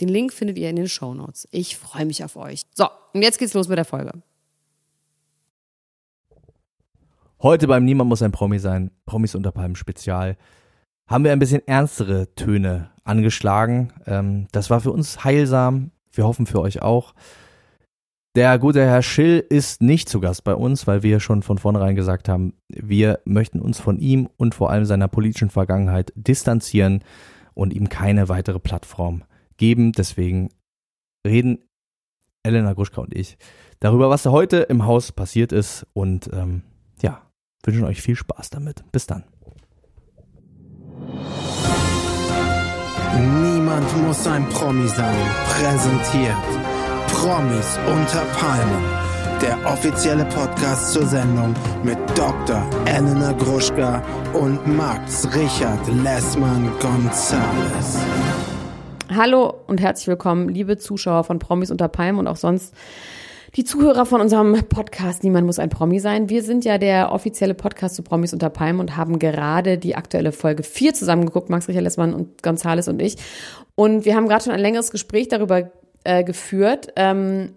Den Link findet ihr in den Show Notes. Ich freue mich auf euch. So, und jetzt geht's los mit der Folge. Heute beim Niemand muss ein Promi sein, Promis unter Palmen Spezial, haben wir ein bisschen ernstere Töne angeschlagen. Ähm, das war für uns heilsam. Wir hoffen für euch auch. Der gute Herr Schill ist nicht zu Gast bei uns, weil wir schon von vornherein gesagt haben, wir möchten uns von ihm und vor allem seiner politischen Vergangenheit distanzieren und ihm keine weitere Plattform geben. Deswegen reden Elena Gruschka und ich darüber, was da heute im Haus passiert ist. Und ähm, ja, wünschen euch viel Spaß damit. Bis dann. Niemand muss ein Promi sein. Präsentiert Promis unter Palmen. Der offizielle Podcast zur Sendung mit Dr. Elena Gruschka und Max Richard Lessmann Gonzales. Hallo und herzlich willkommen, liebe Zuschauer von Promis unter Palmen und auch sonst die Zuhörer von unserem Podcast Niemand muss ein Promi sein. Wir sind ja der offizielle Podcast zu Promis unter Palmen und haben gerade die aktuelle Folge 4 zusammengeguckt, Max Richard Lessmann und Gonzales und ich. Und wir haben gerade schon ein längeres Gespräch darüber äh, geführt. Ähm,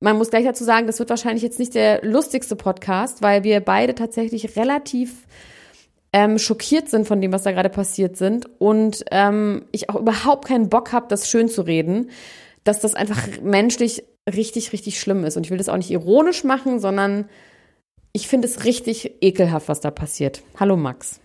man muss gleich dazu sagen, das wird wahrscheinlich jetzt nicht der lustigste Podcast, weil wir beide tatsächlich relativ ähm, schockiert sind von dem, was da gerade passiert sind und ähm, ich auch überhaupt keinen Bock habe, das schön zu reden, dass das einfach menschlich richtig, richtig schlimm ist. Und ich will das auch nicht ironisch machen, sondern ich finde es richtig ekelhaft, was da passiert. Hallo Max.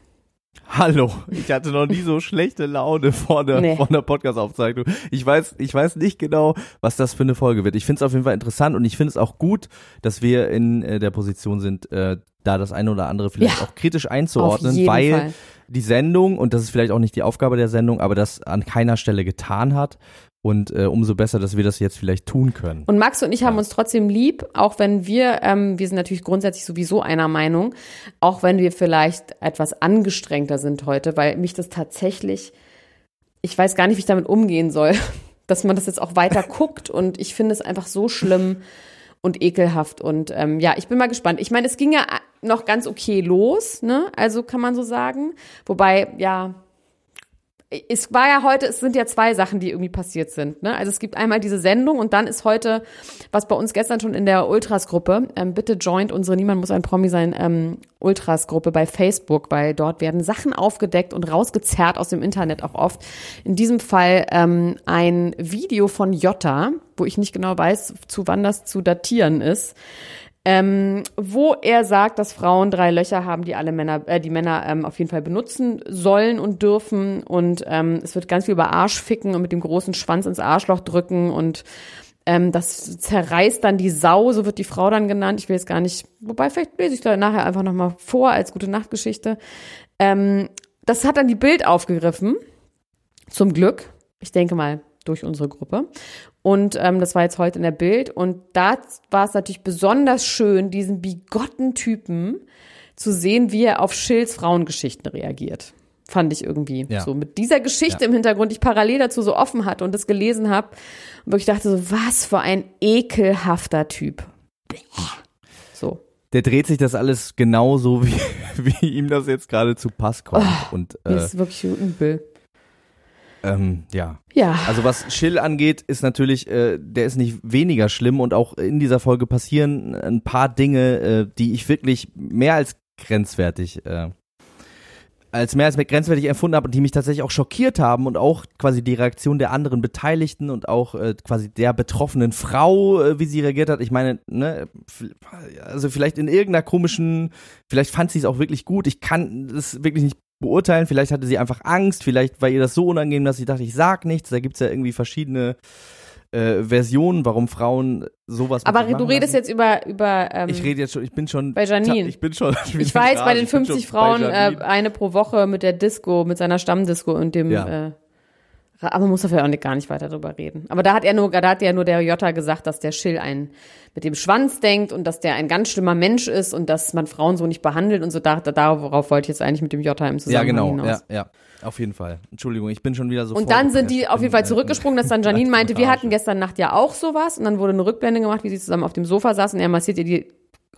Hallo, ich hatte noch nie so schlechte Laune vor der, nee. der Podcast-Aufzeichnung. Ich weiß, ich weiß nicht genau, was das für eine Folge wird. Ich finde es auf jeden Fall interessant und ich finde es auch gut, dass wir in äh, der Position sind, äh, da das eine oder andere vielleicht ja, auch kritisch einzuordnen, weil Fall. die Sendung, und das ist vielleicht auch nicht die Aufgabe der Sendung, aber das an keiner Stelle getan hat. Und äh, umso besser, dass wir das jetzt vielleicht tun können. Und Max und ich haben uns trotzdem lieb, auch wenn wir, ähm, wir sind natürlich grundsätzlich sowieso einer Meinung, auch wenn wir vielleicht etwas angestrengter sind heute, weil mich das tatsächlich, ich weiß gar nicht, wie ich damit umgehen soll, dass man das jetzt auch weiter guckt und ich finde es einfach so schlimm und ekelhaft. Und ähm, ja, ich bin mal gespannt. Ich meine, es ging ja noch ganz okay los, ne? Also kann man so sagen. Wobei, ja, es war ja heute, es sind ja zwei Sachen, die irgendwie passiert sind. Ne? Also es gibt einmal diese Sendung und dann ist heute, was bei uns gestern schon in der Ultras-Gruppe, ähm, bitte joint unsere Niemand muss ein Promi sein ähm, Ultras-Gruppe bei Facebook, weil dort werden Sachen aufgedeckt und rausgezerrt aus dem Internet auch oft. In diesem Fall ähm, ein Video von Jota, wo ich nicht genau weiß, zu wann das zu datieren ist ähm, wo er sagt, dass Frauen drei Löcher haben, die alle Männer, äh, die Männer ähm, auf jeden Fall benutzen sollen und dürfen. Und ähm, es wird ganz viel über Arsch ficken und mit dem großen Schwanz ins Arschloch drücken und ähm, das zerreißt dann die Sau, so wird die Frau dann genannt. Ich will jetzt gar nicht, wobei vielleicht lese ich da nachher einfach nochmal vor als gute Nachtgeschichte. Ähm, das hat dann die Bild aufgegriffen. Zum Glück. Ich denke mal, durch unsere Gruppe. Und ähm, das war jetzt heute in der Bild. Und da war es natürlich besonders schön, diesen bigotten Typen zu sehen, wie er auf Schills Frauengeschichten reagiert. Fand ich irgendwie ja. so. Mit dieser Geschichte ja. im Hintergrund, die ich parallel dazu so offen hatte und das gelesen habe. Und wirklich dachte so, was für ein ekelhafter Typ. So. Der dreht sich das alles genauso, wie, wie ihm das jetzt gerade zu Pass kommt. Oh, und, äh, ist wirklich übel. Ähm, ja. Ja. Also was Schill angeht, ist natürlich, äh, der ist nicht weniger schlimm und auch in dieser Folge passieren ein paar Dinge, äh, die ich wirklich mehr als grenzwertig, äh, als mehr als grenzwertig empfunden habe und die mich tatsächlich auch schockiert haben und auch quasi die Reaktion der anderen Beteiligten und auch äh, quasi der betroffenen Frau, äh, wie sie reagiert hat. Ich meine, ne, also vielleicht in irgendeiner komischen, vielleicht fand sie es auch wirklich gut. Ich kann das wirklich nicht beurteilen. Vielleicht hatte sie einfach Angst, vielleicht war ihr das so unangenehm, dass sie dachte, ich sag nichts. Da gibt's ja irgendwie verschiedene äh, Versionen, warum Frauen sowas Aber du redest lassen. jetzt über, über ähm, Ich rede jetzt schon, ich bin schon. bei Janine. Ich bin schon. ich weiß, bei den ich bin schon 50 bei Frauen äh, eine pro Woche mit der Disco, mit seiner Stammdisco und dem Ja. äh, aber man muss dafür auch nicht, gar nicht weiter drüber reden. Aber da hat er nur, da hat ja nur der Jota gesagt, dass der Schill einen mit dem Schwanz denkt und dass der ein ganz schlimmer Mensch ist und dass man Frauen so nicht behandelt und so. Da, da, darauf wollte ich jetzt eigentlich mit dem Jota im Ja, Zusammenhang genau. hinaus. Ja, ja. Auf jeden Fall. Entschuldigung, ich bin schon wieder so. Und dann sind die auf jeden Fall zurückgesprungen, dass dann Janine meinte, wir hatten gestern Nacht ja auch sowas. Und dann wurde eine Rückblende gemacht, wie sie zusammen auf dem Sofa saßen. Und er massiert ihr die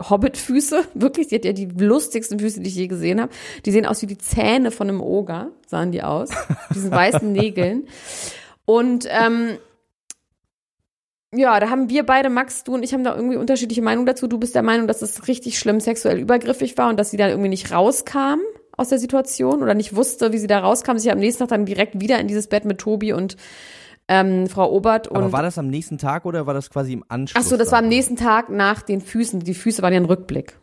Hobbit-Füße. Wirklich, sie hat ja die lustigsten Füße, die ich je gesehen habe. Die sehen aus wie die Zähne von einem Oger, sahen die aus. Diesen weißen Nägeln. Und ähm, ja, da haben wir beide, Max, du und ich, haben da irgendwie unterschiedliche Meinungen dazu. Du bist der Meinung, dass es richtig schlimm sexuell übergriffig war und dass sie dann irgendwie nicht rauskam aus der Situation oder nicht wusste, wie sie da rauskam, sich am nächsten Tag dann direkt wieder in dieses Bett mit Tobi und ähm, Frau Obert und Aber war das am nächsten Tag oder war das quasi im Anschluss? Ach so, das war am nächsten Tag nach den Füßen. Die Füße waren ja ein Rückblick.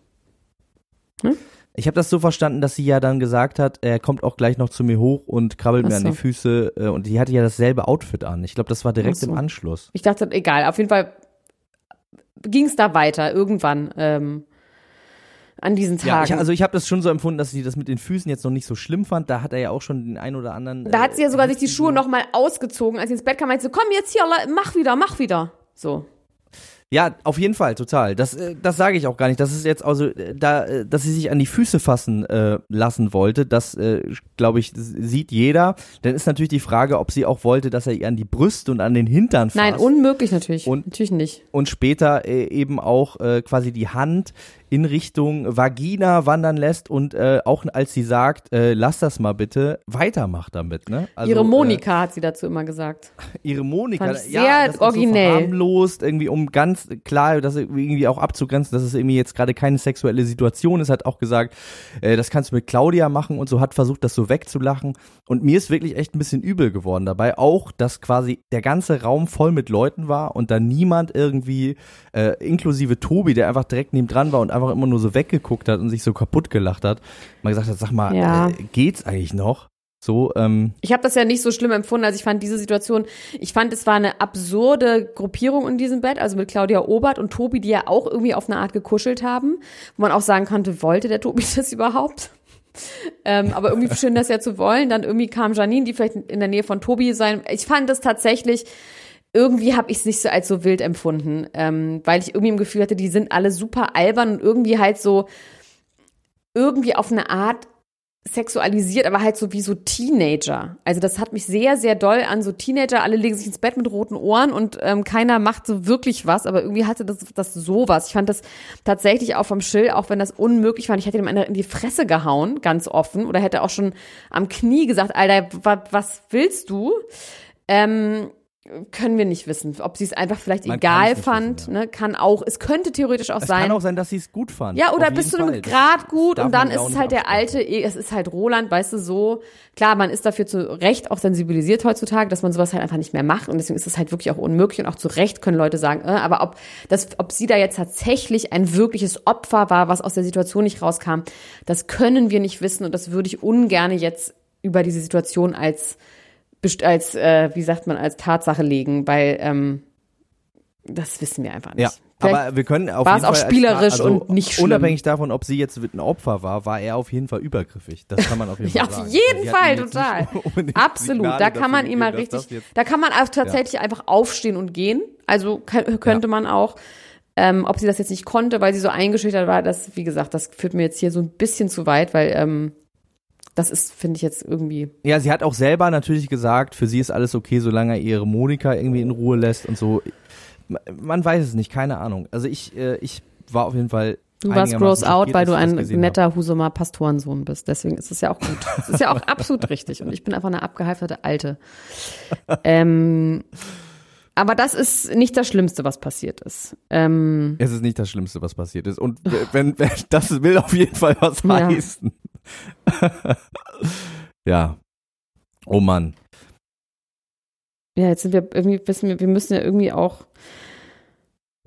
Ich habe das so verstanden, dass sie ja dann gesagt hat, er kommt auch gleich noch zu mir hoch und krabbelt Ach mir an die Füße. Äh, und die hatte ja dasselbe Outfit an. Ich glaube, das war direkt so. im Anschluss. Ich dachte, egal, auf jeden Fall ging es da weiter, irgendwann ähm, an diesen Ja, Tagen. ich, also ich habe das schon so empfunden, dass sie das mit den Füßen jetzt noch nicht so schlimm fand. Da hat er ja auch schon den ein oder anderen. da hat sie ja äh, sogar sich die Schuhe nochmal ausgezogen, als sie ins Bett kam, meinte sie, komm jetzt hier, mach wieder, mach wieder. So. Ja, auf jeden Fall, total. Das, äh, das sage ich auch gar nicht. Das ist jetzt also äh, da, äh, dass sie sich an die Füße fassen äh, lassen wollte. Das äh, glaube ich sieht jeder. Dann ist natürlich die Frage, ob sie auch wollte, dass er ihr an die Brüste und an den Hintern fasst. Nein, unmöglich natürlich. Und- natürlich nicht. und später äh, eben auch äh, quasi die Hand in Richtung Vagina wandern lässt und äh, auch als sie sagt, äh, lass das mal bitte, weitermacht damit, ne? Also, Ihre Monika hat sie dazu immer gesagt. Äh, ihre Monika, Fand ich ja, sehr das ist originell. So irgendwie um ganz klar, das irgendwie auch abzugrenzen, dass es irgendwie jetzt gerade keine sexuelle Situation ist, hat auch gesagt, äh, das kannst du mit Claudia machen und so, hat versucht, das so wegzulachen. Und mir ist wirklich echt ein bisschen übel geworden dabei, auch, dass quasi der ganze Raum voll mit Leuten war und da niemand irgendwie, äh, inklusive Tobi, der einfach direkt neben dran war und einfach immer nur so weggeguckt hat und sich so kaputt gelacht hat, mal gesagt hat, sag mal, Ja. äh, geht's eigentlich noch? So, ähm, Ich habe das ja nicht so schlimm empfunden, also ich fand diese Situation, ich fand, es war eine absurde Gruppierung in diesem Bett, also mit Claudia Obert und Tobi, die ja auch irgendwie auf eine Art gekuschelt haben, wo man auch sagen konnte, wollte der Tobi das überhaupt? ähm, aber irgendwie schön, das ja zu wollen. Dann irgendwie kam Janine, die vielleicht in der Nähe von Tobi sein. Ich fand das tatsächlich, irgendwie habe ich es nicht so als so wild empfunden, ähm, weil ich irgendwie im Gefühl hatte, die sind alle super albern und irgendwie halt so, irgendwie auf eine Art sexualisiert, aber halt so wie so Teenager. Also das hat mich sehr, sehr doll an so Teenager. Alle legen sich ins Bett mit roten Ohren und ähm, keiner macht so wirklich was, aber irgendwie hatte das, das sowas. Ich fand das tatsächlich auch vom Schill, auch wenn das unmöglich war. Ich hätte ihm einer in die Fresse gehauen, ganz offen, oder hätte auch schon am Knie gesagt, Alter, wa, was willst du? Ähm, können wir nicht wissen. Ob sie es einfach vielleicht Man egal fand, wissen, ne? Kann auch, es könnte theoretisch auch es sein. kann auch sein, dass sie es gut fand. Ja, oder bis zu einem Grad gut und dann ja ist es halt der alte, eh, es ist halt Roland, weißt du, so. Klar, man ist dafür zu Recht auch sensibilisiert heutzutage, dass man sowas halt einfach nicht mehr macht und deswegen ist es halt wirklich auch unmöglich und auch zu Recht können Leute sagen, äh, aber ob das, ob sie da jetzt tatsächlich ein wirkliches Opfer war, was aus der Situation nicht rauskam, das können wir nicht wissen und das würde ich ungerne jetzt über diese Situation als, als, äh, wie sagt man, als Tatsache legen, weil, ähm, das wissen wir einfach nicht. Ja, Vielleicht- aber wir können auf war jeden es auch Fall spielerisch also und nicht schlimm. Unabhängig davon, ob sie jetzt ein Opfer war, war er auf jeden Fall übergriffig. Das kann man auf jeden Ja, Fall auf sagen. jeden Sie hat Fall, total. Absolut. Signale Da kann man dafür ihm mal gegeben, dass richtig, da kann man auch tatsächlich einfach aufstehen und gehen. Also kann, könnte Ja. man auch. Ähm, ob sie das jetzt nicht konnte, weil sie so eingeschüchtert war, das, wie gesagt, das führt mir jetzt hier so ein bisschen zu weit, weil ähm, das ist, finde ich jetzt irgendwie. Ja, sie hat auch selber natürlich gesagt, für sie ist alles okay, solange er ihre Monika irgendwie in Ruhe lässt und so. Man weiß es nicht, keine Ahnung. Also ich, äh, ich war auf jeden Fall. Du warst gross out, weil du ein das netter Husumer Pastorensohn bist. Deswegen ist es ja auch gut. Es ist ja auch absolut richtig. Und ich bin einfach eine abgehalfterte Alte. ähm, aber das ist nicht das Schlimmste, was passiert ist. Ähm, Es ist nicht das Schlimmste, was passiert ist. Und wenn, wenn das will auf jeden Fall was Ja. heißen. ja. Oh Mann. Ja, jetzt sind wir irgendwie, wissen wir, wir müssen ja irgendwie auch.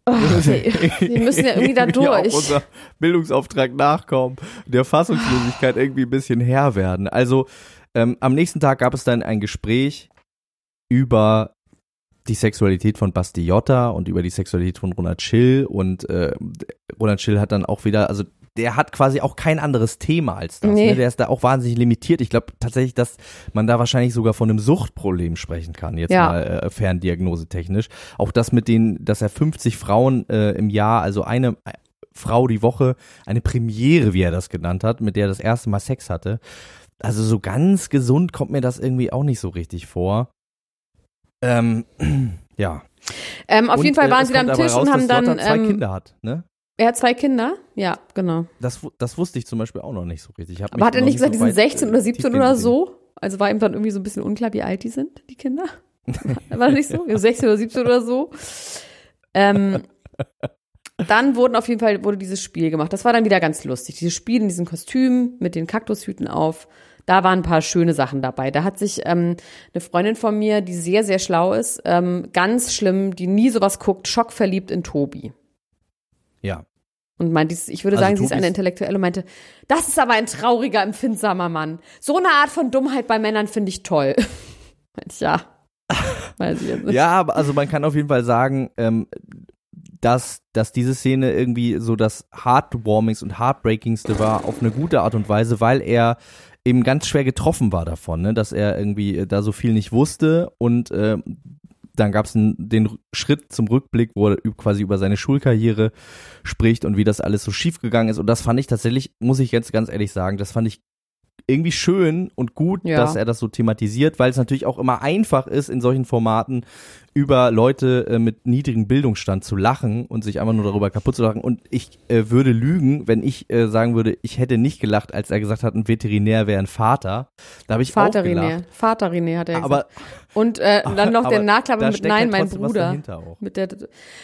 Oh, wir, wir müssen ja irgendwie da durch. unser Bildungsauftrag nachkommen, der Fassungslosigkeit irgendwie ein bisschen Herr werden. Also ähm, am nächsten Tag gab es dann ein Gespräch über die Sexualität von Basti Jotta und über die Sexualität von Ronald Schill und äh, Ronald Schill hat dann auch wieder, also der hat quasi auch kein anderes Thema als das. Nee. Ne? Der ist da auch wahnsinnig limitiert. Ich glaube tatsächlich, dass man da wahrscheinlich sogar von einem Suchtproblem sprechen kann, jetzt Ja. mal äh, ferndiagnosetechnisch. Auch das mit denen, dass er 50 Frauen äh, im Jahr, also eine äh, Frau die Woche, eine Premiere, wie er das genannt hat, mit der er das erste Mal Sex hatte. Also so ganz gesund kommt mir das irgendwie auch nicht so richtig vor. Ähm, ja. Ähm, auf Und, jeden Fall äh, waren es sie da am Tisch raus, und haben dann. Lotta zwei Ähm, Kinder hat, ne? Er hat zwei Kinder? Ja, genau. Das, das wusste ich zum Beispiel auch noch nicht so richtig. Aber hat er nicht gesagt, die sind weit, 16 äh, oder 17 tiefgehend oder so? Also war ihm dann irgendwie so ein bisschen unklar, wie alt die sind, die Kinder? War das nicht so? Ja, 16 oder 17 oder so. Ähm, dann wurden auf jeden Fall wurde dieses Spiel gemacht. Das war dann wieder ganz lustig. Dieses Spiel in diesen Kostümen mit den Kaktushüten auf. Da waren ein paar schöne Sachen dabei. Da hat sich ähm, eine Freundin von mir, die sehr, sehr schlau ist, ähm, ganz schlimm, die nie sowas guckt, schockverliebt in Tobi. Ja. Und meinte, ich würde Also sagen, sie ist eine Intellektuelle und meinte, das ist aber ein trauriger, empfindsamer Mann. So eine Art von Dummheit bei Männern finde ich toll. Meinte ich, ja. Weiß ich jetzt nicht. Ja, aber also man kann auf jeden Fall sagen, ähm, dass, dass diese Szene irgendwie so das Heartwarmingste und Heartbreakingste war auf eine gute Art und Weise, weil er eben ganz schwer getroffen war davon, ne? dass er irgendwie äh, da so viel nicht wusste und äh, dann gab es den Schritt zum Rückblick, wo er quasi über seine Schulkarriere spricht und wie das alles so schief gegangen ist. Und das fand ich tatsächlich, muss ich jetzt ganz ehrlich sagen, das fand ich irgendwie schön und gut, Ja. dass er das so thematisiert, weil es natürlich auch immer einfach ist, in solchen Formaten über Leute äh, mit niedrigem Bildungsstand zu lachen und sich einfach nur darüber kaputt zu lachen. Und ich äh, würde lügen, wenn ich äh, sagen würde, ich hätte nicht gelacht, als er gesagt hat, ein Veterinär wäre ein Vater. Da habe ich Vater auch René. gelacht. Vater René hat er gesagt. Aber Und äh, dann noch der Nachklappe mit Nein, ja mein Bruder. Mit der,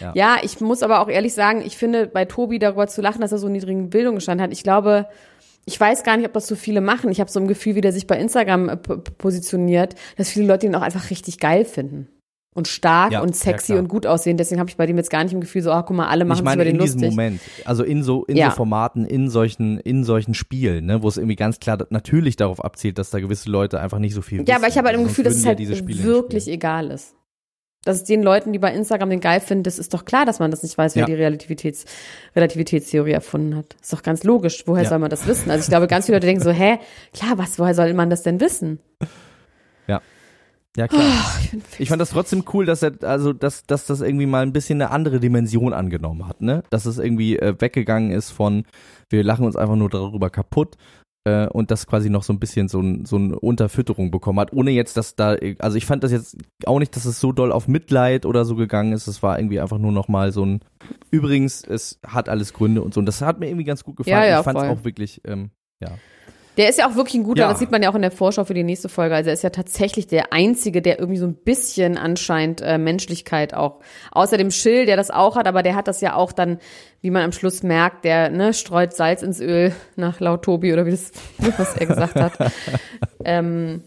Ja. ja. ich muss aber auch ehrlich sagen, ich finde bei Tobi darüber zu lachen, dass er so einen niedrigen Bildungsstand hat. Ich glaube, ich weiß gar nicht, ob das so viele machen. Ich habe so ein Gefühl, wie der sich bei Instagram äh, positioniert, dass viele Leute ihn auch einfach richtig geil finden. Und stark Ja, und ja, sexy klar. und gut aussehen. Deswegen habe ich bei dem jetzt gar nicht im Gefühl, so, ach guck mal, alle machen ich es meine über den in diesem lustig. Moment, also in so in Ja. so Formaten, in solchen in solchen Spielen, ne, wo es irgendwie ganz klar natürlich darauf abzielt, dass da gewisse Leute einfach nicht so viel Ja, aber ich habe halt im Gefühl, dass es ja halt wirklich egal ist. Dass es den Leuten, die bei Instagram den geil finden, das ist doch klar, dass man das nicht weiß, wer Ja. die Relativitäts Relativitätstheorie erfunden hat. Ist doch ganz logisch. Woher Ja. soll man das wissen? Also ich glaube, ganz viele Leute denken so, hä, klar, was, woher soll man das denn wissen? Ja, klar. ich fand das trotzdem cool, dass er, also, dass, dass das irgendwie mal ein bisschen eine andere Dimension angenommen hat, ne? Dass es irgendwie äh, weggegangen ist von, wir lachen uns einfach nur darüber kaputt äh, und das quasi noch so ein bisschen so, ein, so eine Unterfütterung bekommen hat, ohne jetzt, dass da, also ich fand das jetzt auch nicht, dass es so doll auf Mitleid oder so gegangen ist. Es war irgendwie einfach nur noch mal so ein, übrigens, es hat alles Gründe und so. Und das hat mir irgendwie ganz gut gefallen. Ja, ja, ich fand es auch wirklich, ähm, ja. Der ist ja auch wirklich ein guter, Ja. das sieht man ja auch in der Vorschau für die nächste Folge. Also er ist ja tatsächlich der Einzige, der irgendwie so ein bisschen anscheinend äh, Menschlichkeit auch, außer dem Schill, der das auch hat, aber der hat das ja auch dann, wie man am Schluss merkt, der ne, streut Salz ins Öl nach laut Tobi oder wie das, was er gesagt hat. ähm,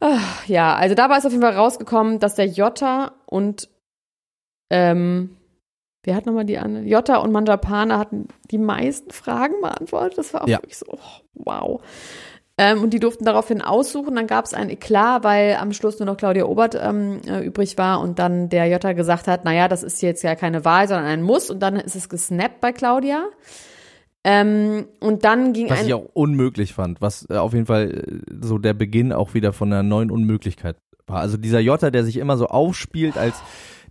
ah, ja, also da war es auf jeden Fall rausgekommen, dass der Jota und ähm, Wer hat nochmal die andere? Jota und Manjapane hatten die meisten Fragen beantwortet. Das war auch Ja. wirklich so, oh, wow. Ähm, und die durften daraufhin aussuchen. Dann gab es ein Eklat, weil am Schluss nur noch Claudia Obert ähm, äh, übrig war und dann der Jota gesagt hat, naja, das ist jetzt ja keine Wahl, sondern ein Muss. Und dann ist es gesnappt bei Claudia. Ähm, und dann ging Was ein ich auch unmöglich fand, was äh, auf jeden Fall äh, so der Beginn auch wieder von einer neuen Unmöglichkeit war. Also dieser Jota, der sich immer so aufspielt als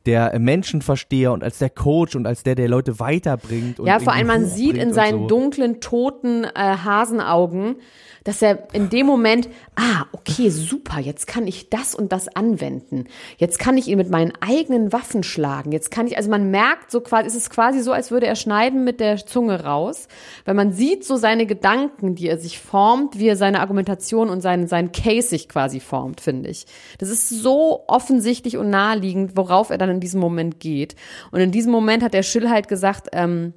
der Menschenversteher und als der Coach und als der, der Leute weiterbringt. Ja, vor allem man sieht in seinen so. dunklen, toten äh, Hasenaugen, dass er in dem Moment, ah, okay, super, jetzt kann ich das und das anwenden. Jetzt kann ich ihn mit meinen eigenen Waffen schlagen. Jetzt kann ich, also man merkt so quasi, es ist quasi so, als würde er schneiden mit der Zunge raus, weil man sieht so seine Gedanken, die er sich formt, wie er seine Argumentation und sein, sein Case sich quasi formt, finde ich. Das ist so offensichtlich und naheliegend, worauf er dann in diesem Moment geht. Und in diesem Moment hat der Schill halt gesagt, ähm,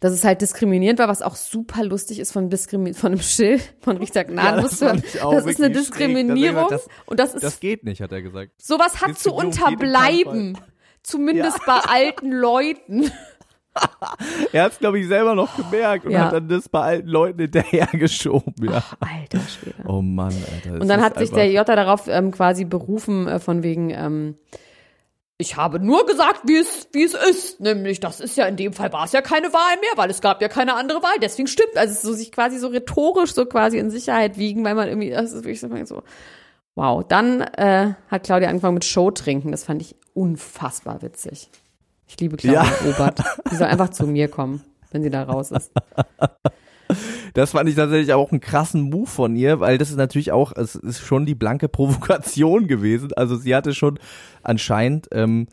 dass es halt diskriminierend war, was auch super lustig ist von, Diskrimi von einem Schild von Richter Gnaden. Ja, das das ist eine. Diskriminierung Das- und das ist Das geht nicht, hat er gesagt. sowas hat zu unterbleiben. Zumindest bei alten Leuten. er hat es, glaube ich, selber noch gemerkt und Ja. hat dann das bei alten Leuten hinterhergeschoben. Ja. Alter Schwede. Oh Mann, Alter. Und dann hat sich der Jota darauf ähm, quasi berufen, äh, von wegen, ähm, ich habe nur gesagt, wie es, wie es ist. Nämlich, das ist ja in dem Fall war es ja keine Wahl mehr, weil es gab ja keine andere Wahl. Deswegen stimmt. Also so sich quasi so rhetorisch so quasi in Sicherheit wiegen, weil man irgendwie, das ist wirklich so, wow. Dann äh, hat Claudia angefangen mit Show trinken. Das fand ich unfassbar witzig. Ich liebe Claudia Obert. Die soll einfach zu mir kommen, wenn sie da raus ist. Das fand ich tatsächlich auch einen krassen Move von ihr, weil das ist natürlich auch, es ist schon die blanke Provokation gewesen. Also sie hatte schon anscheinend, ähm,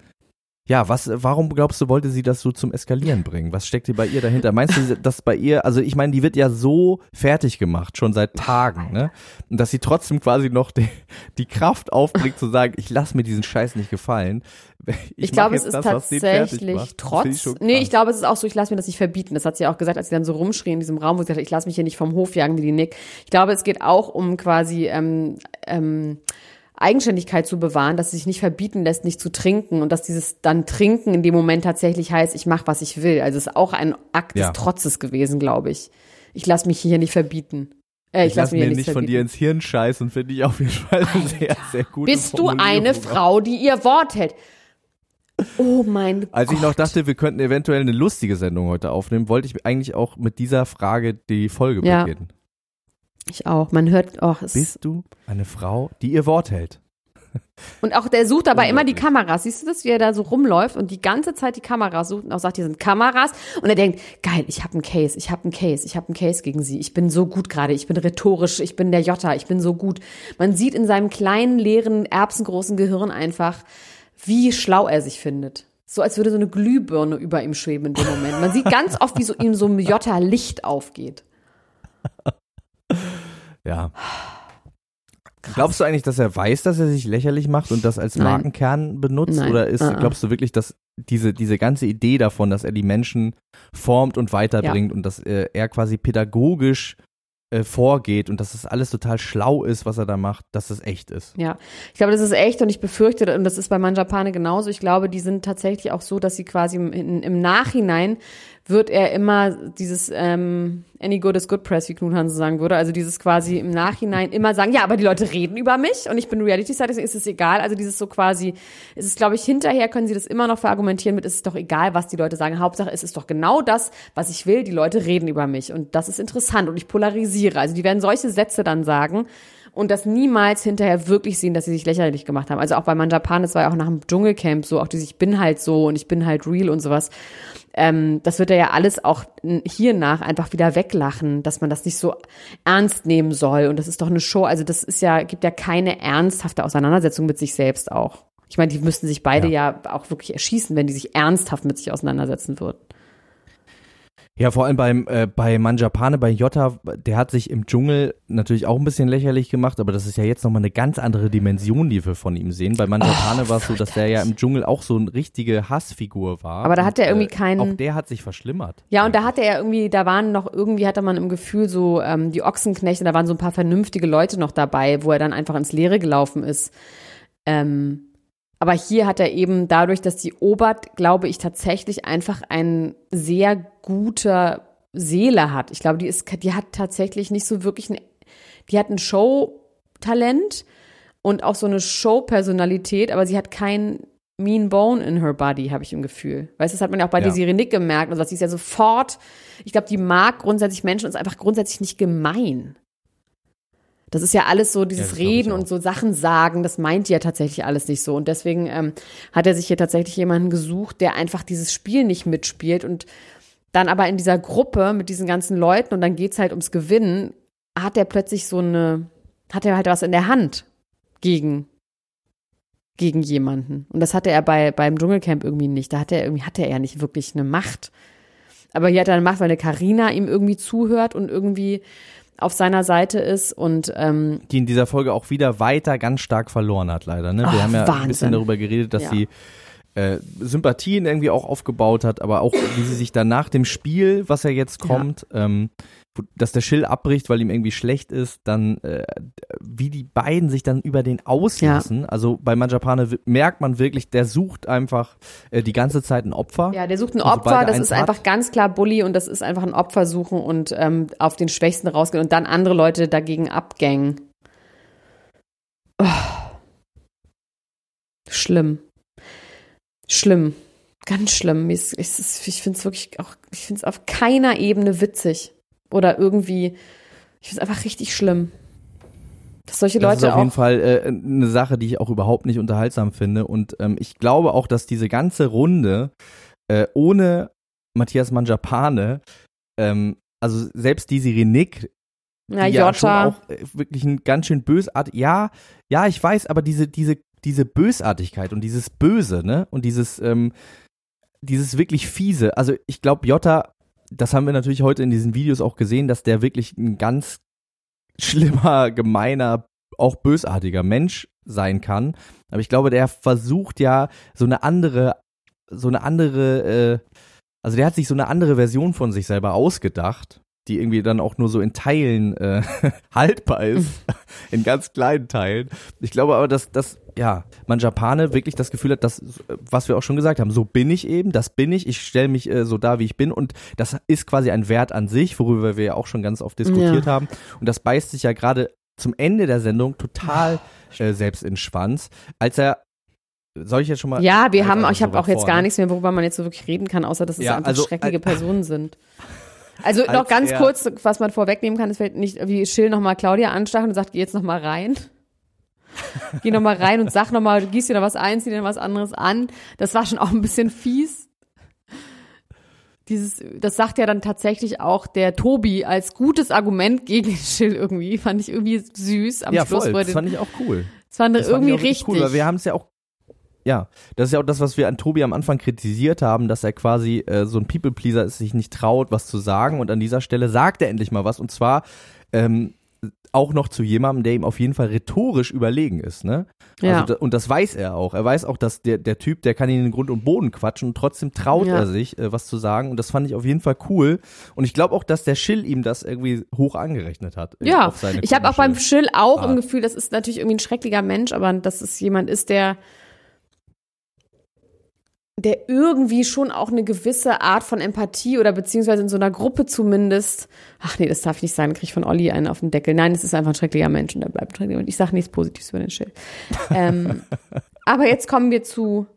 ja, was, warum glaubst du, wollte sie das so zum Eskalieren bringen? Was steckt dir bei ihr dahinter? Meinst du, dass bei ihr, also ich meine, die wird ja so fertig gemacht, schon seit Tagen, ne? Und dass sie trotzdem quasi noch die, die Kraft aufbringt zu sagen, ich lass mir diesen Scheiß nicht gefallen. Ich, mach glaube, es ist das, tatsächlich ich trotz. schon Nee, ich glaube, es ist auch so, ich lasse mir das nicht verbieten. Das hat sie auch gesagt, als sie dann so rumschrie in diesem Raum, wo sie gesagt hat, ich lasse mich hier nicht vom Hof jagen wie die Nick. Ich glaube, es geht auch um quasi ähm, ähm, Eigenständigkeit zu bewahren, dass sie sich nicht verbieten lässt, nicht zu trinken und dass dieses dann Trinken in dem Moment tatsächlich heißt, ich mache, was ich will. Also es ist auch ein Akt Ja. des Trotzes gewesen, glaube ich. Ich lasse mich hier nicht verbieten. Äh, Ich lasse mir mir nicht nichts von dir verbieten. ins Hirn scheißen, finde ich auf jeden Fall eine sehr, sehr gute Bist du eine. Frau, die ihr Wort hält? Oh mein Gott. Als ich noch dachte, wir könnten eventuell eine lustige Sendung heute aufnehmen, wollte ich eigentlich auch mit dieser Frage die Folge Ja. beginnen. Ich auch. Man hört, oh, es Bist du eine Frau, die ihr Wort hält? Und auch der sucht dabei immer die. Kameras. Siehst du das, wie er da so rumläuft und die ganze Zeit die Kameras sucht und auch sagt, hier sind Kameras. Und er denkt, geil, ich habe einen Case, ich habe einen Case, ich habe einen Case gegen sie. Ich bin so gut gerade, ich bin rhetorisch, ich bin der Jota, ich bin so gut. Man sieht in seinem kleinen, leeren, erbsengroßen Gehirn einfach, wie schlau er sich findet. So als würde so eine Glühbirne über ihm schweben in dem Moment. Man sieht ganz oft, wie so ihm so ein Jota Licht aufgeht. Ja. Glaubst du eigentlich, dass er weiß, dass er sich lächerlich macht und das als Nein. Markenkern benutzt? Nein. Oder ist, Uh-uh. glaubst du wirklich, dass diese, diese ganze Idee davon, dass er die Menschen formt und weiterbringt und dass äh, er quasi pädagogisch äh, vorgeht und dass das alles total schlau ist, was er da macht, dass das echt ist? Ja, ich glaube, das ist echt und ich befürchte, und das ist bei Manjapane genauso, ich glaube, die sind tatsächlich auch so, dass sie quasi im, im Nachhinein wird er immer dieses ähm, Any good is good press, wie Knut Hansen sagen würde, also dieses quasi im Nachhinein immer sagen, ja, aber die Leute reden über mich und ich bin Reality-Star, deswegen ist es egal, also dieses so quasi, es ist, glaube ich, hinterher können sie das immer noch verargumentieren mit, es ist doch egal, was die Leute sagen, Hauptsache, es ist doch genau das, was ich will, die Leute reden über mich und das ist interessant und ich polarisiere, also die werden solche Sätze dann sagen, und das niemals hinterher wirklich sehen, dass sie sich lächerlich gemacht haben. Also auch bei Manjapan, das war ja auch nach dem Dschungelcamp so, auch dieses Ich bin halt so und ich bin halt real und sowas. Ähm, das wird er ja alles auch n- hier nach einfach wieder weglachen, dass man das nicht so ernst nehmen soll. Und das ist doch eine Show. Also das ist ja, gibt ja keine ernsthafte Auseinandersetzung mit sich selbst auch. Ich meine, die müssten sich beide ja. auch wirklich erschießen, wenn die sich ernsthaft mit sich auseinandersetzen würden. Ja, vor allem beim, äh, bei Manjapane, bei Jota, der hat sich im Dschungel natürlich auch ein bisschen lächerlich gemacht, aber das ist ja jetzt nochmal eine ganz andere Dimension, die wir von ihm sehen. Bei Manjapane war es so, dass der ja im Dschungel auch so eine richtige Hassfigur war. Aber da hat er irgendwie äh, keinen- Auch der hat sich verschlimmert. Ja, und da hatte er irgendwie, da waren noch irgendwie, hatte man im Gefühl so ähm, die Ochsenknechte, da waren so ein paar vernünftige Leute noch dabei, wo er dann einfach ins Leere gelaufen ist. Ähm, aber hier hat er eben dadurch, dass die Obert, glaube ich, tatsächlich einfach ein sehr guter Seele hat. Ich glaube, die ist, die hat tatsächlich nicht so wirklich ein, die hat ein Showtalent und auch so eine Show-Personalität, aber sie hat kein mean bone in her body, habe ich im Gefühl. Weißt du, das hat man ja auch bei Ja. Desiree Nick gemerkt und was sie ist ja sofort, ich glaube, die mag grundsätzlich Menschen und ist einfach grundsätzlich nicht gemein. Das ist ja alles so, dieses ich Reden und so Sachen sagen, das meint die ja tatsächlich alles nicht so. Und deswegen ähm, hat er sich hier tatsächlich jemanden gesucht, der einfach dieses Spiel nicht mitspielt und dann aber in dieser Gruppe mit diesen ganzen Leuten und dann geht's halt ums Gewinnen, hat er plötzlich so eine, hat er halt was in der Hand gegen, gegen jemanden. Und das hatte er bei, beim Dschungelcamp irgendwie nicht. Da hatte er irgendwie, hatte er ja nicht wirklich eine Macht. Aber hier hat er eine Macht, weil eine Carina ihm irgendwie zuhört und irgendwie auf seiner Seite ist und ähm, Die in dieser Folge auch wieder weiter ganz stark verloren hat, leider. Ne? Wir Ach, haben ja ein Wahnsinn. bisschen darüber geredet, dass Ja. sie äh, Sympathien irgendwie auch aufgebaut hat, aber auch wie sie sich dann nach dem Spiel, was ja jetzt kommt, ja. ähm, dass der Schill abbricht, weil ihm irgendwie schlecht ist, dann äh, wie die beiden sich dann über den auslassen. Ja. Also bei Manjapane merkt man wirklich, der sucht einfach äh, die ganze Zeit ein Opfer. Ja, der sucht ein Opfer, das ist hat, einfach ganz klar Bully und das ist einfach ein Opfer suchen und ähm, auf den Schwächsten rausgehen und dann andere Leute dagegen abgängen. Oh. Schlimm. Schlimm. Ganz schlimm. Ich, finde es wirklich auch, ich finde es auf keiner Ebene witzig. Oder irgendwie, ich finde es einfach richtig schlimm. Dass solche Leute das ist auf auch jeden Fall äh, eine Sache, die ich auch überhaupt nicht unterhaltsam finde. Und ähm, ich glaube auch, dass diese ganze Runde äh, ohne Matthias Manjapane, ähm, also selbst die Sirenik, die ja, ja schon auch äh, wirklich ein ganz schön bösartig, ja, ja, ich weiß, aber diese, diese, diese Bösartigkeit und dieses Böse, ne, und dieses, ähm, dieses wirklich fiese, also ich glaube, Jota das haben wir natürlich heute in diesen Videos auch gesehen, dass der wirklich ein ganz schlimmer, gemeiner, auch bösartiger Mensch sein kann. Aber ich glaube, der versucht ja so eine andere, so eine andere, äh, also der hat sich so eine andere Version von sich selber ausgedacht die irgendwie dann auch nur so in Teilen äh, haltbar ist, in ganz kleinen Teilen. Ich glaube aber, dass, dass ja, man Japane wirklich das Gefühl hat, dass, was wir auch schon gesagt haben, so bin ich eben, das bin ich, ich stelle mich äh, so da, wie ich bin und das ist quasi ein Wert an sich, worüber wir ja auch schon ganz oft diskutiert ja. haben und das beißt sich ja gerade zum Ende der Sendung total äh, selbst in den Schwanz, als er soll ich jetzt schon mal? Ja, wir haben, ich habe auch jetzt gar nichts mehr, worüber man jetzt so wirklich reden kann, außer dass es ja, einfach also, schreckliche äh, Personen sind. Also noch ganz kurz, was man vorwegnehmen kann, ist vielleicht nicht wie Schill nochmal Claudia anstachen und sagt, geh jetzt nochmal rein. Geh nochmal rein und sag nochmal, du gießt dir da was ein, zieh dir was anderes an. Das war schon auch ein bisschen fies. Dieses, das sagt ja dann tatsächlich auch der Tobi als gutes Argument gegen den Schill irgendwie. Fand ich irgendwie süß am ja, Schluss. Voll. Das fand ich auch cool. Das fand das irgendwie fand richtig. Cool, weil wir haben es ja auch ja, das ist ja auch das, was wir an Tobi am Anfang kritisiert haben, dass er quasi äh, so ein People-Pleaser ist, sich nicht traut, was zu sagen. Und an dieser Stelle sagt er endlich mal was. Und zwar ähm, auch noch zu jemandem, der ihm auf jeden Fall rhetorisch überlegen ist, ne? Ja. Also, und das weiß er auch. Er weiß auch, dass der, der Typ, der kann ihn in den Grund und Boden quatschen und trotzdem traut ja. er sich, äh, was zu sagen. Und das fand ich auf jeden Fall cool. Und ich glaube auch, dass der Schill ihm das irgendwie hoch angerechnet hat. Äh, ja, ich habe auch beim Schill auch Art. im Gefühl, das ist natürlich irgendwie ein schrecklicher Mensch, aber dass es jemand ist, der der irgendwie schon auch eine gewisse Art von Empathie oder beziehungsweise in so einer Gruppe zumindest, ach nee, das darf ich nicht sein, kriege ich von Olli einen auf den Deckel. Nein, es ist einfach ein schrecklicher Mensch und der bleibt schrecklich. Und ich sage nichts Positives über den Schild. ähm, aber jetzt kommen wir zu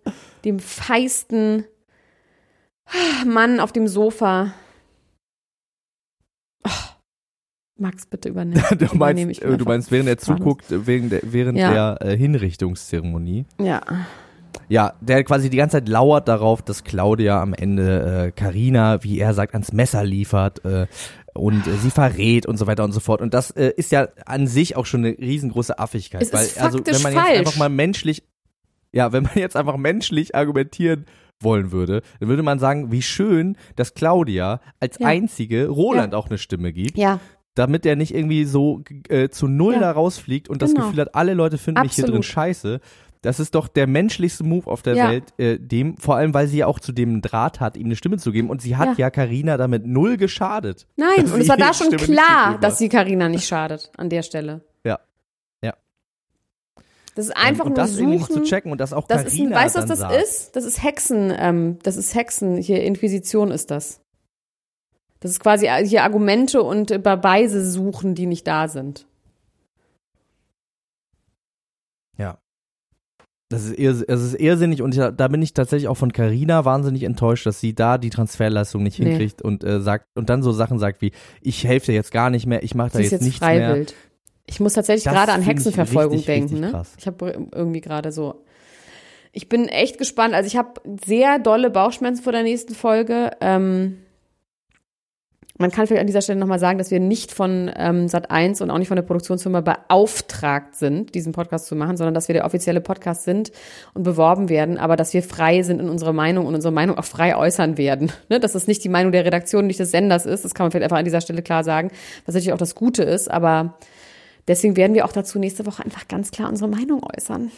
dem feisten Mann auf dem Sofa. Oh, Max, bitte übernehmen. du, meinst, du meinst, während er zuguckt, während der, während ja. der äh, Hinrichtungszeremonie. Ja. Ja, der quasi die ganze Zeit lauert darauf, dass Claudia am Ende Karina, äh, wie er sagt, ans Messer liefert äh, und äh, sie verrät und so weiter und so fort. Und das äh, ist ja an sich auch schon eine riesengroße Affigkeit. Es weil, also wenn man jetzt falsch. einfach mal menschlich, ja, wenn man jetzt einfach menschlich argumentieren wollen würde, dann würde man sagen, wie schön, dass Claudia als ja. einzige Roland ja. auch eine Stimme gibt. Ja damit er nicht irgendwie so äh, zu null ja. da rausfliegt und genau. das Gefühl hat, alle Leute finden Absolut. mich hier drin scheiße, das ist doch der menschlichste Move auf der ja. Welt, äh, dem, vor allem, weil sie ja auch zu dem Draht hat, ihm eine Stimme zu geben. Und sie hat ja Karina damit null geschadet. Nein, und es war da schon Stimme klar, dass sie Karina nicht schadet an der Stelle. Ja. Ja. Das ist einfach und nur das suchen. zu checken und das auch das Carina ist, Weißt du, was das sagt. ist? Das ist Hexen, ähm, das ist Hexen, hier Inquisition ist das. Das ist quasi hier Argumente und Beweise suchen, die nicht da sind. Ja. Das ist, es ist irrsinnig und ich, da bin ich tatsächlich auch von Carina wahnsinnig enttäuscht, dass sie da die Transferleistung nicht nee. hinkriegt und äh, sagt und dann so Sachen sagt wie ich helfe dir jetzt gar nicht mehr, ich mache da jetzt, jetzt nichts freiwillig. mehr. Ich muss tatsächlich gerade an Hexenverfolgung richtig, denken. Richtig ne? Ich habe irgendwie gerade so. Ich bin echt gespannt. Also ich habe sehr dolle Bauchschmerzen vor der nächsten Folge. Ähm, man kann vielleicht an dieser Stelle nochmal sagen, dass wir nicht von ähm, Sat1 und auch nicht von der Produktionsfirma beauftragt sind, diesen Podcast zu machen, sondern dass wir der offizielle Podcast sind und beworben werden, aber dass wir frei sind in unserer Meinung und unsere Meinung auch frei äußern werden. Ne? Dass das nicht die Meinung der Redaktion, nicht des Senders ist, das kann man vielleicht einfach an dieser Stelle klar sagen, was natürlich auch das Gute ist, aber deswegen werden wir auch dazu nächste Woche einfach ganz klar unsere Meinung äußern.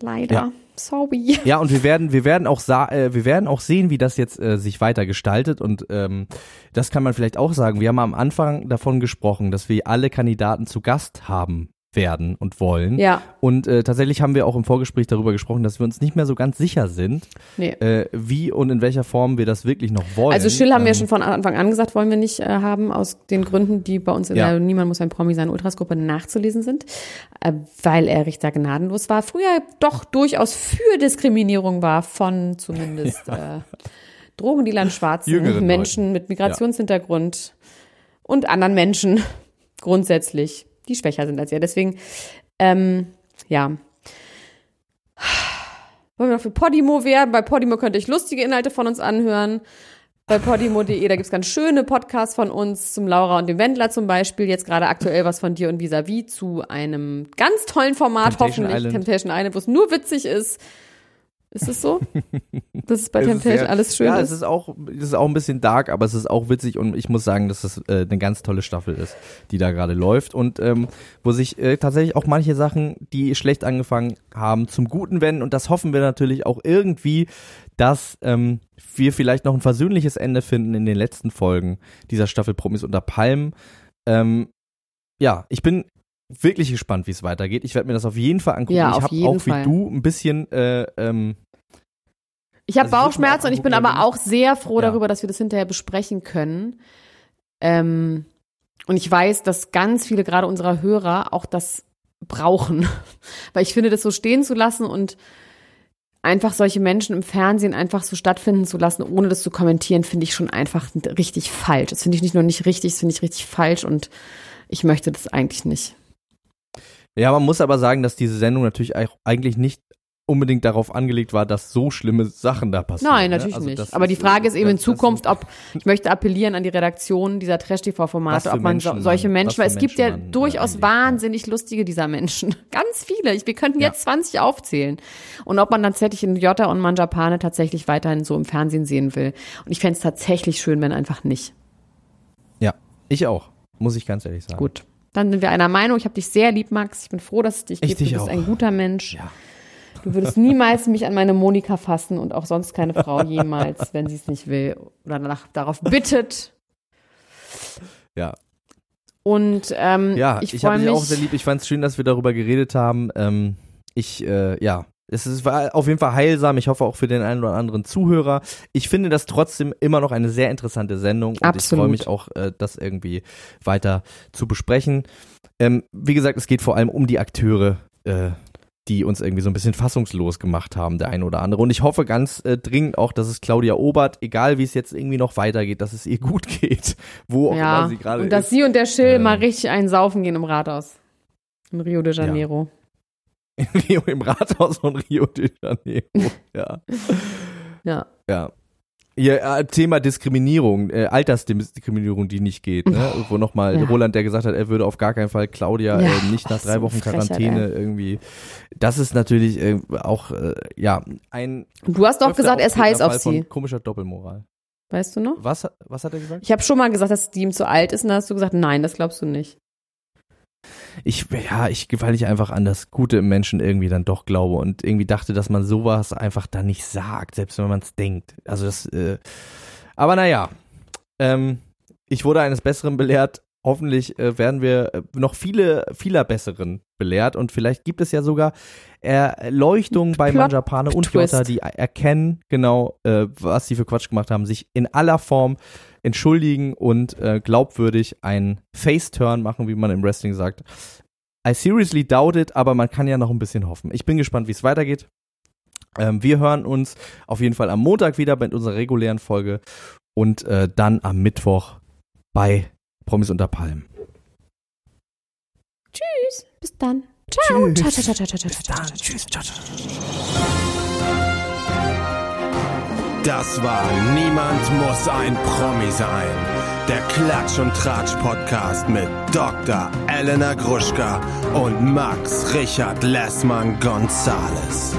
Leider. Ja. Sorry. Ja, und wir werden, wir werden auch, sa äh, wir werden auch sehen, wie das jetzt äh, sich weiter gestaltet. Und ähm, das kann man vielleicht auch sagen. Wir haben am Anfang davon gesprochen, dass wir alle Kandidaten zu Gast haben werden und wollen. Ja. Und äh, tatsächlich haben wir auch im Vorgespräch darüber gesprochen, dass wir uns nicht mehr so ganz sicher sind, Nee. äh, wie und in welcher Form wir das wirklich noch wollen. Also Schill haben wir Ähm, schon von Anfang an gesagt, wollen wir nicht äh, haben, aus den Gründen, die bei uns in Ja. der Niemand muss ein Promi sein Ultrasgruppe nachzulesen sind, äh, weil er Richter gnadenlos war. Früher doch durchaus für Diskriminierung war von zumindest äh, Drogendealern, schwarzen Jüngeren Menschen mit Migrationshintergrund und anderen Menschen grundsätzlich, die schwächer sind als er. Deswegen, ähm, ja. Wollen wir noch für Podimo werben? Bei Podimo könnt ihr euch lustige Inhalte von uns anhören. Bei podimo.de, da gibt's ganz schöne Podcasts von uns, zum Laura und dem Wendler zum Beispiel. Jetzt gerade aktuell was von dir und Visavi zu einem ganz tollen Format, Temptation hoffentlich, Island. Temptation Island, wo es nur witzig ist. Ist es so? Dass es bei ist Temptation alles schön ja, ist? es ist auch, es ist auch ein bisschen dark, aber es ist auch witzig und ich muss sagen, dass das äh, eine ganz tolle Staffel ist, die da gerade läuft und ähm, wo sich äh, tatsächlich auch manche Sachen, die schlecht angefangen haben, zum Guten wenden und das hoffen wir natürlich auch irgendwie, dass ähm, wir vielleicht noch ein versöhnliches Ende finden in den letzten Folgen dieser Staffel Promis unter Palmen. Ähm, ja, ich bin wirklich gespannt, wie es weitergeht. Ich werde mir das auf jeden Fall angucken. Ja, ich habe auch wie Fall. du ein bisschen äh, ähm, Ich habe Also Bauchschmerzen auch und ich bin aber auch sehr froh Ja. darüber, dass wir das hinterher besprechen können. Ähm, und ich weiß, dass ganz viele gerade unserer Hörer auch das brauchen. Weil ich finde, das so stehen zu lassen und einfach solche Menschen im Fernsehen einfach so stattfinden zu lassen, ohne das zu kommentieren, finde ich schon einfach richtig falsch. Das finde ich nicht nur nicht richtig, das finde ich richtig falsch und ich möchte das eigentlich nicht. Ja, man muss aber sagen, dass diese Sendung natürlich auch eigentlich nicht unbedingt darauf angelegt war, dass so schlimme Sachen da passieren. Nein, ne? natürlich Also nicht. Aber die Frage ist eben in Zukunft, ob, ich möchte appellieren an die Redaktion dieser Trash-TV-Formate, ob man so, Menschen solche man- Menschen, weil es gibt Menschen ja man, äh, durchaus anlegt, ja. wahnsinnig lustige dieser Menschen. Ganz viele. Ich, wir könnten Ja. jetzt 20 aufzählen. Und ob man tatsächlich in Jota und Manjapane tatsächlich weiterhin so im Fernsehen sehen will. Und ich fände es tatsächlich schön, wenn einfach nicht. Ja, ich auch, muss ich ganz ehrlich sagen. Gut. Dann sind wir einer Meinung. Ich habe dich sehr lieb, Max. Ich bin froh, dass es dich Ich gibt. dich du bist auch. ein guter Mensch. Ja. Du würdest niemals mich an meine Monika fassen und auch sonst keine Frau jemals, wenn sie es nicht will oder danach, darauf bittet. Ja. Und ähm, Ja, ich, ich, habe dich auch sehr lieb. Ich fand es schön, dass wir darüber geredet haben. Ähm, ich, äh, ja, es ist, war auf jeden Fall heilsam. Ich hoffe auch für den einen oder anderen Zuhörer. Ich finde das trotzdem immer noch eine sehr interessante Sendung und Absolut. ich freue mich auch, äh, das irgendwie weiter zu besprechen. Ähm, wie gesagt, es geht vor allem um die Akteure, äh, die uns irgendwie so ein bisschen fassungslos gemacht haben, der eine oder andere. Und ich hoffe ganz äh, dringend auch, dass es Claudia Obert, egal wie es jetzt irgendwie noch weitergeht, dass es ihr gut geht, wo auch ja, immer sie gerade und ist. dass sie und der Schill Ähm, mal richtig einen saufen gehen im Rathaus. In Rio de Janeiro. In Rio im Rathaus von Rio de Janeiro. Ja. Ja. Ja. Hier, äh, Thema Diskriminierung, äh, Altersdiskriminierung, die nicht geht. Ne? Wo nochmal Ja. Roland, der gesagt hat, er würde auf gar keinen Fall Claudia Ja, äh, nicht nach ach, drei so Wochen Frechheit, Quarantäne irgendwie. Das ist natürlich äh, auch, äh, ja, ein. Du hast doch gesagt, er ist heiß auf sie. Komischer Doppelmoral. Weißt du noch? Was, was hat er gesagt? Ich habe schon mal gesagt, dass die ihm zu alt ist und dann hast du gesagt, nein, das glaubst du nicht. Ich, ja, ich, weil ich einfach an das Gute im Menschen irgendwie dann doch glaube und irgendwie dachte, dass man sowas einfach da nicht sagt, selbst wenn man es denkt. Also das, äh, aber naja, ähm, ich wurde eines Besseren belehrt. Hoffentlich äh, werden wir äh, noch viele, vieler Besseren belehrt und vielleicht gibt es ja sogar Erleuchtungen bei Plot Manjapane und Twist. Jota, die erkennen genau, äh, was sie für Quatsch gemacht haben, sich in aller Form entschuldigen und äh, glaubwürdig einen Face-Turn machen, wie man im Wrestling sagt. I seriously doubt it, aber man kann ja noch ein bisschen hoffen. Ich bin gespannt, wie es weitergeht. Ähm, wir hören uns auf jeden Fall am Montag wieder mit unserer regulären Folge und äh, dann am Mittwoch bei Promis unter Palmen. Tschüss. Bis dann. Ciao. Tschüss. Ciao, ciao, ciao, ciao, ciao, ciao, ciao, ciao. Tschüss. Ciao, ciao. Das war Niemand muss ein Promi sein. Der Klatsch und Tratsch Podcast mit Dr. Elena Gruschka und Max Richard Lessmann Gonzales.